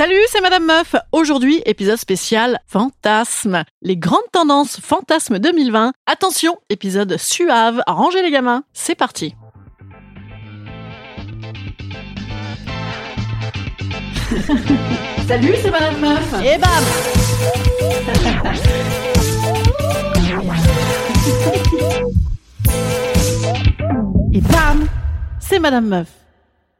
Salut, c'est Madame Meuf. Aujourd'hui, épisode spécial Fantasme. Les grandes tendances Fantasme 2020. Attention, épisode suave. Rangez les gamins. C'est parti. Salut, c'est Madame Meuf. Et bam Et bam C'est Madame Meuf.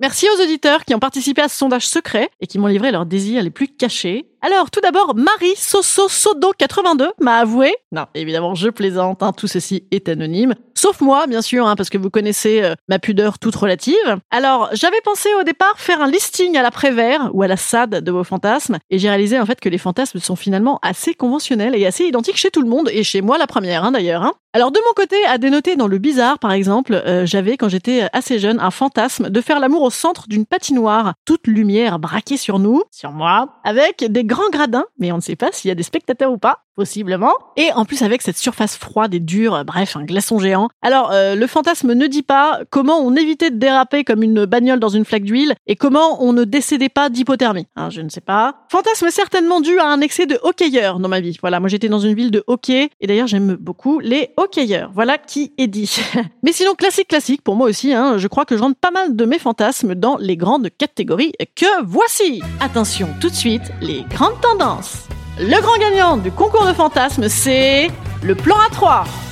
Merci aux auditeurs qui ont participé à ce sondage secret et qui m'ont livré leurs désirs les plus cachés. Alors, tout d'abord, Marie Soso Sodo 82 m'a avoué. Non, évidemment, je plaisante, hein, tout ceci est anonyme. Sauf moi, bien sûr, hein, parce que vous connaissez euh, ma pudeur toute relative. Alors, j'avais pensé au départ faire un listing à l'après-vert ou à la SAD de vos fantasmes, et j'ai réalisé en fait que les fantasmes sont finalement assez conventionnels et assez identiques chez tout le monde, et chez moi la première hein, d'ailleurs. Hein. Alors, de mon côté, à dénoter dans le bizarre, par exemple, euh, j'avais, quand j'étais assez jeune, un fantasme de faire l'amour au centre d'une patinoire, toute lumière braquée sur nous, sur moi, avec des grands gradins, mais on ne sait pas s'il y a des spectateurs ou pas possiblement. Et en plus avec cette surface froide et dure, bref, un glaçon géant. Alors, euh, le fantasme ne dit pas comment on évitait de déraper comme une bagnole dans une flaque d'huile et comment on ne décédait pas d'hypothermie. Hein, je ne sais pas. Fantasme certainement dû à un excès de hockeyeurs dans ma vie. Voilà, moi j'étais dans une ville de hockey et d'ailleurs j'aime beaucoup les hockeyeurs. Voilà qui est dit. Mais sinon, classique classique pour moi aussi, hein, je crois que je rentre pas mal de mes fantasmes dans les grandes catégories que voici. Attention, tout de suite, les grandes tendances. Le grand gagnant du concours de fantasmes, c'est le plan A3.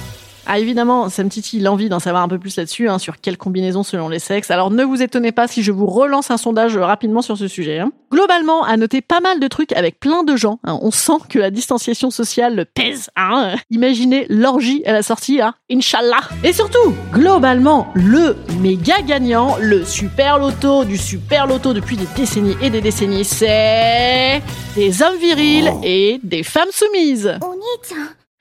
Ah évidemment, ça me titille l'envie d'en savoir un peu plus là-dessus, hein, sur quelles combinaisons selon les sexes. Alors ne vous étonnez pas si je vous relance un sondage rapidement sur ce sujet. Hein. Globalement, à noter pas mal de trucs avec plein de gens. Hein. On sent que la distanciation sociale pèse. Hein. Imaginez l'orgie à la sortie, hein. Inch'Allah. Et surtout, globalement, le méga gagnant, le super loto du super loto depuis des décennies et des décennies, c'est des hommes virils et des femmes soumises.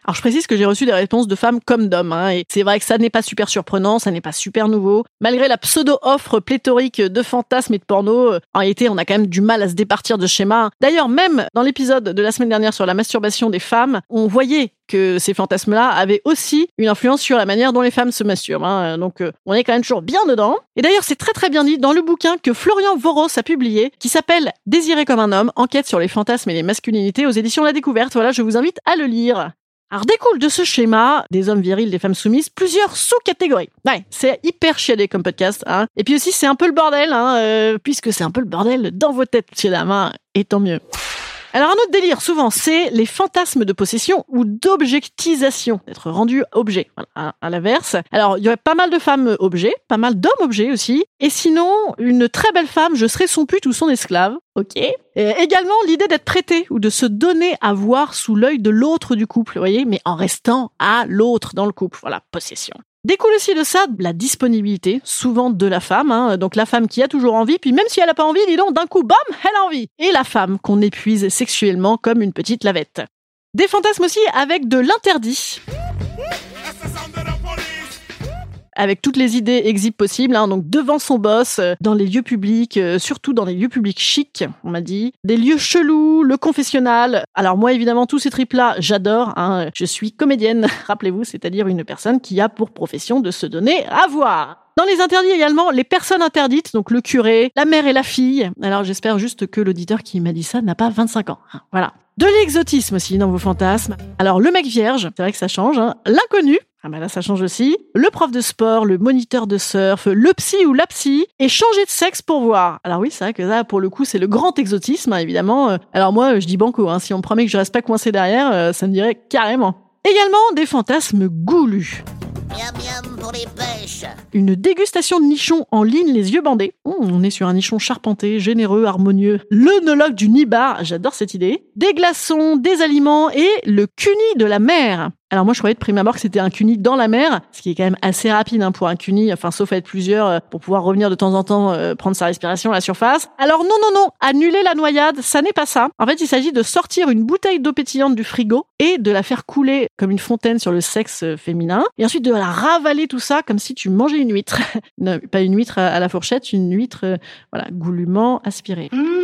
Alors je précise que j'ai reçu des réponses de femmes comme d'hommes, hein, et c'est vrai que ça n'est pas super surprenant, ça n'est pas super nouveau. Malgré la pseudo-offre pléthorique de fantasmes et de porno, euh, en réalité on a quand même du mal à se départir de schémas. D'ailleurs même dans l'épisode de la semaine dernière sur la masturbation des femmes, on voyait que ces fantasmes-là avaient aussi une influence sur la manière dont les femmes se masturbent. Hein. Donc euh, on est quand même toujours bien dedans. Et d'ailleurs c'est très très bien dit dans le bouquin que Florian Voros a publié, qui s'appelle Désiré comme un homme, enquête sur les fantasmes et les masculinités aux éditions La Découverte. Voilà, je vous invite à le lire. Alors découle de ce schéma des hommes virils, des femmes soumises, plusieurs sous-catégories. Ouais, c'est hyper chiadé comme podcast. Hein. Et puis aussi c'est un peu le bordel, hein, euh, puisque c'est un peu le bordel dans vos têtes, monsieur dames, hein, et tant mieux. Alors un autre délire, souvent, c'est les fantasmes de possession ou d'objectisation, d'être rendu objet, voilà, à, l'inverse. Alors, il y aurait pas mal de femmes objets, pas mal d'hommes objets aussi, et sinon, une très belle femme, je serais son pute ou son esclave, ok et Également, l'idée d'être prêté ou de se donner à voir sous l'œil de l'autre du couple, vous voyez, mais en restant à l'autre dans le couple, voilà, possession. Découle aussi de ça la disponibilité, souvent de la femme, hein, donc la femme qui a toujours envie, puis même si elle n'a pas envie, dis donc, d'un coup, bam, elle a envie. Et la femme qu'on épuise sexuellement comme une petite lavette. Des fantasmes aussi avec de l'interdit avec toutes les idées exhibe possibles, hein, donc devant son boss, euh, dans les lieux publics, euh, surtout dans les lieux publics chics, on m'a dit, des lieux chelous, le confessionnal. Alors moi évidemment tous ces tripes là, j'adore. Hein, je suis comédienne, rappelez-vous, c'est-à-dire une personne qui a pour profession de se donner à voir. Dans les interdits également, les personnes interdites, donc le curé, la mère et la fille. Alors j'espère juste que l'auditeur qui m'a dit ça n'a pas 25 ans. Hein, voilà. De l'exotisme aussi dans vos fantasmes. Alors le mec vierge, c'est vrai que ça change. Hein. L'inconnu, Ah bah là, ça change aussi. Le prof de sport, le moniteur de surf, le psy ou la psy, et changer de sexe pour voir. Alors oui, c'est vrai que là, pour le coup, c'est le grand exotisme, hein, évidemment. Alors moi, je dis banco, hein, si on me promet que je reste pas coincé derrière, euh, ça me dirait carrément. Également des fantasmes goulus. Miam miam pour les pêches. Une dégustation de nichons en ligne les yeux bandés. Mmh, on est sur un nichon charpenté, généreux, harmonieux. L'œnologue du Nibar, j'adore cette idée. Des glaçons, des aliments et le cuni de la mer. Alors moi je croyais de prime abord que c'était un cuni dans la mer, ce qui est quand même assez rapide hein, pour un cuni, enfin sauf à être plusieurs euh, pour pouvoir revenir de temps en temps euh, prendre sa respiration à la surface. Alors non non non, annuler la noyade, ça n'est pas ça. En fait il s'agit de sortir une bouteille d'eau pétillante du frigo et de la faire couler comme une fontaine sur le sexe euh, féminin et ensuite de la ravaler tout ça comme si tu mangeais une huître. pas une huître à la fourchette, une huître voilà goulûment aspirée. Mmh,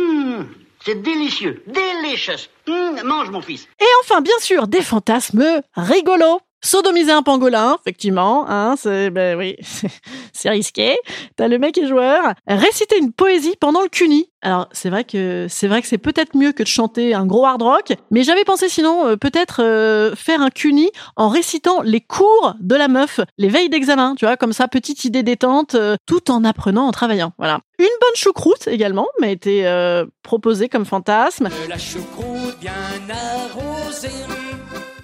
c'est délicieux, delicious. Mmh, mange mon fils. Et enfin, bien sûr, des fantasmes rigolos. Sodomiser un pangolin, effectivement, hein, c'est, ben oui, c'est risqué. T'as le mec est joueur. Réciter une poésie pendant le cuni. Alors, c'est vrai que, c'est vrai que c'est peut-être mieux que de chanter un gros hard rock, mais j'avais pensé sinon, euh, peut-être, euh, faire un cuni en récitant les cours de la meuf, les veilles d'examen, tu vois, comme ça, petite idée détente, euh, tout en apprenant en travaillant, voilà. Une bonne choucroute également m'a été proposée comme fantasme. la choucroute bien arrosée.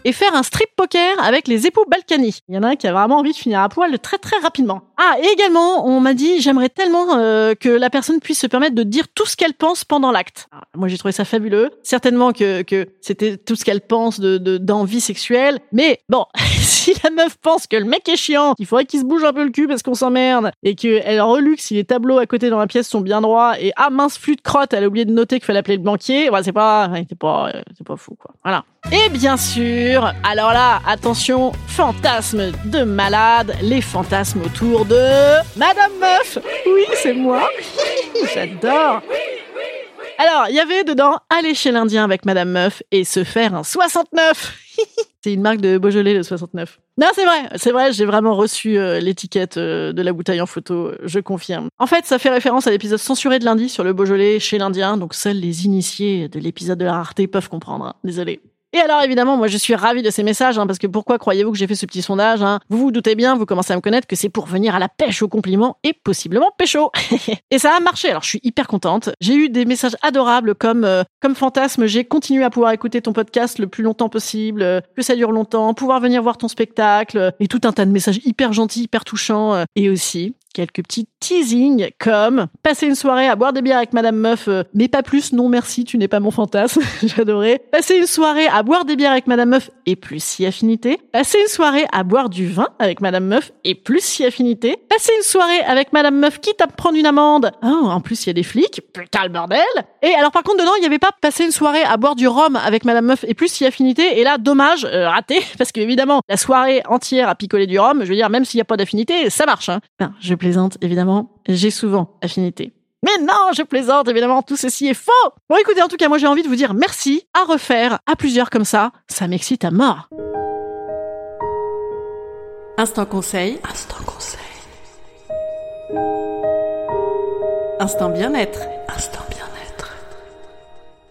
Et faire un strip poker avec les époux Balkany. Il y en a un qui a vraiment envie de finir à poil très très rapidement. Ah, et également, on m'a dit, j'aimerais tellement euh, que la personne puisse se permettre de dire tout ce qu'elle pense pendant l'acte. Alors, Moi, j'ai trouvé ça fabuleux. Certainement que, que c'était tout ce qu'elle pense de de- d'envie sexuelle. Mais bon, si la meuf pense que le mec est chiant, qu'il faudrait qu'il se bouge un peu le cul parce qu'on s'emmerde, et qu'elle reluque si les tableaux à côté dans la pièce sont bien droits, et ah mince, flûte de crotte, elle a oublié de noter qu'il fallait appeler le banquier, ouais, c'est pas, c'est pas, euh, c'est pas fou, quoi. Voilà. Et bien sûr, alors là, attention, fantasme de malade, les fantasmes autour de Madame Meuf. Oui, c'est moi. J'adore. Alors, il y avait dedans aller chez l'Indien avec Madame Meuf et se faire un 69. c'est une marque de Beaujolais, le 69. Non, c'est vrai, c'est vrai, j'ai vraiment reçu euh, l'étiquette euh, de la bouteille en photo, je confirme. En fait, ça fait référence à l'épisode censuré de lundi sur le Beaujolais chez l'Indien, donc seuls les initiés de l'épisode de la rareté peuvent comprendre. hein. Désolé. Et alors évidemment, moi je suis ravie de ces messages, hein, parce que pourquoi croyez-vous que j'ai fait ce petit sondage hein? Vous vous doutez bien, vous commencez à me connaître, que c'est pour venir à la pêche aux compliments et possiblement pécho. et ça a marché, alors je suis hyper contente. J'ai eu des messages adorables comme euh, comme fantasme, j'ai continué à pouvoir écouter ton podcast le plus longtemps possible, euh, que ça dure longtemps, pouvoir venir voir ton spectacle, euh, et tout un tas de messages hyper gentils, hyper touchants, et aussi quelques petits teasings comme passer une soirée à boire des bières avec Madame Meuf, euh, mais pas plus, non merci, tu n'es pas mon fantasme, j'adorais. Passer une soirée à boire des bières avec Madame Meuf et plus si affinité. Passer une soirée à boire du vin avec Madame Meuf et plus si affinité. Passer une soirée avec Madame Meuf quitte à prendre une amende. Oh, en plus il y a des flics, putain le bordel. Et alors par contre dedans il n'y avait pas passer une soirée à boire du rhum avec Madame Meuf et plus si affinité. Et là dommage, euh, raté, parce que évidemment la soirée entière à picoler du rhum, je veux dire même s'il n'y a pas d'affinité, ça marche. Hein. Je plaisante évidemment, j'ai souvent affinité. Mais non, je plaisante, évidemment, tout ceci est faux Bon écoutez, en tout cas, moi j'ai envie de vous dire merci, à refaire, à plusieurs comme ça, ça m'excite à mort. Instant conseil. Instant conseil. Instant bien-être. Instant bien-être.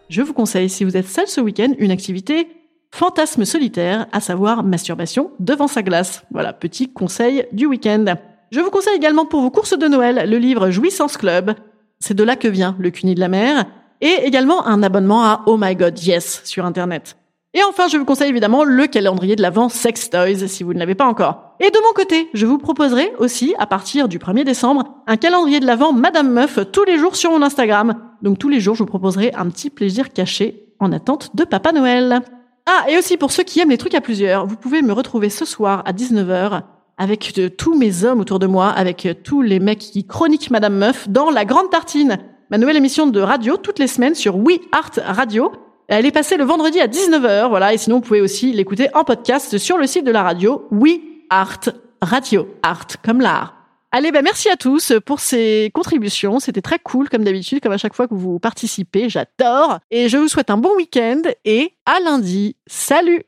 Je vous conseille, si vous êtes seul ce week-end, une activité fantasme solitaire, à savoir masturbation devant sa glace. Voilà, petit conseil du week-end. Je vous conseille également pour vos courses de Noël le livre Jouissance Club. C'est de là que vient le cuni de la mer. Et également un abonnement à Oh My God Yes sur Internet. Et enfin, je vous conseille évidemment le calendrier de l'Avent Sex Toys si vous ne l'avez pas encore. Et de mon côté, je vous proposerai aussi, à partir du 1er décembre, un calendrier de l'Avent Madame Meuf tous les jours sur mon Instagram. Donc tous les jours, je vous proposerai un petit plaisir caché en attente de Papa Noël. Ah, et aussi pour ceux qui aiment les trucs à plusieurs, vous pouvez me retrouver ce soir à 19h avec de- tous mes hommes autour de moi, avec euh, tous les mecs qui chroniquent Madame Meuf dans La Grande Tartine, ma nouvelle émission de radio toutes les semaines sur We Art Radio. Elle est passée le vendredi à 19h, voilà, et sinon vous pouvez aussi l'écouter en podcast sur le site de la radio We Art Radio, art comme l'art. Allez, ben merci à tous pour ces contributions. C'était très cool, comme d'habitude, comme à chaque fois que vous participez. J'adore. Et je vous souhaite un bon week-end et à lundi. Salut!